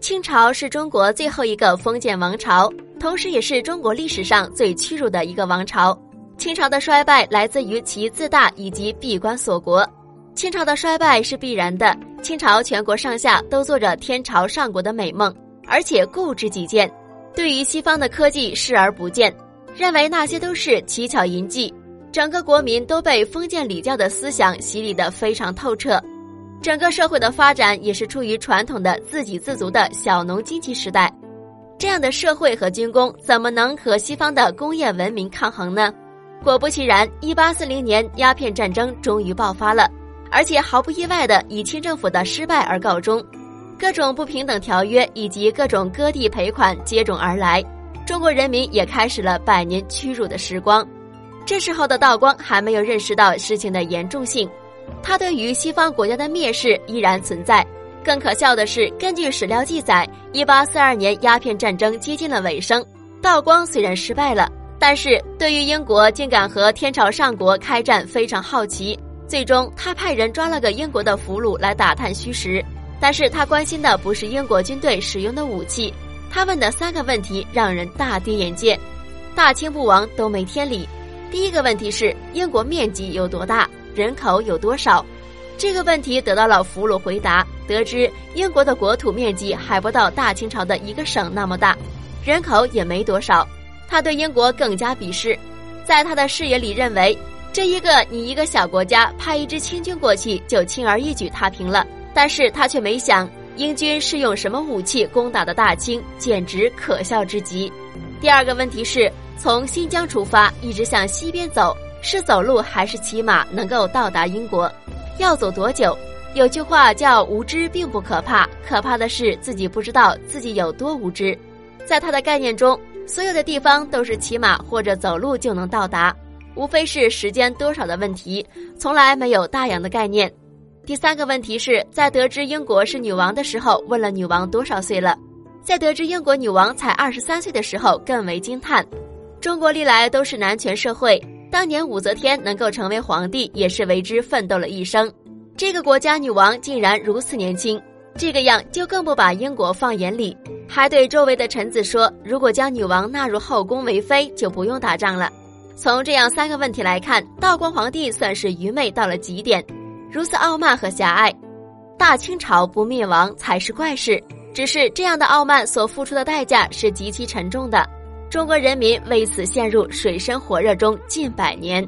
清朝是中国最后一个封建王朝，同时也是中国历史上最屈辱的一个王朝。清朝的衰败来自于其自大以及闭关锁国。清朝的衰败是必然的。清朝全国上下都做着天朝上国的美梦，而且固执己见，对于西方的科技视而不见，认为那些都是奇巧淫技。整个国民都被封建礼教的思想洗礼得非常透彻。整个社会的发展也是出于传统的自给自足的小农经济时代。这样的社会和军工怎么能和西方的工业文明抗衡呢？果不其然，一八四零年鸦片战争终于爆发了。而且毫不意外的以清政府的失败而告终，各种不平等条约以及各种割地赔款接踵而来，中国人民也开始了百年屈辱的时光。这时候的道光还没有认识到事情的严重性，他对于西方国家的蔑视依然存在。更可笑的是，根据史料记载，一八四二年鸦片战争接近了尾声，道光虽然失败了，但是对于英国竟敢和天朝上国开战非常好奇。最终，他派人抓了个英国的俘虏来打探虚实，但是他关心的不是英国军队使用的武器，他问的三个问题让人大跌眼镜，大清不亡都没天理。第一个问题是英国面积有多大，人口有多少？这个问题得到了俘虏回答，得知英国的国土面积还不到大清朝的一个省那么大，人口也没多少。他对英国更加鄙视，在他的视野里认为。这一个你一个小国家派一支清军过去就轻而易举踏平了，但是他却没想英军是用什么武器攻打的大清，简直可笑之极。第二个问题是从新疆出发一直向西边走，是走路还是骑马能够到达英国？要走多久？有句话叫无知并不可怕，可怕的是自己不知道自己有多无知。在他的概念中，所有的地方都是骑马或者走路就能到达。无非是时间多少的问题，从来没有大洋的概念。第三个问题是在得知英国是女王的时候，问了女王多少岁了；在得知英国女王才二十三岁的时候，更为惊叹。中国历来都是男权社会，当年武则天能够成为皇帝，也是为之奋斗了一生。这个国家女王竟然如此年轻，这个样就更不把英国放眼里，还对周围的臣子说：“如果将女王纳入后宫为妃，就不用打仗了。”从这样三个问题来看，道光皇帝算是愚昧到了极点，如此傲慢和狭隘，大清朝不灭亡才是怪事。只是这样的傲慢所付出的代价是极其沉重的，中国人民为此陷入水深火热中近百年。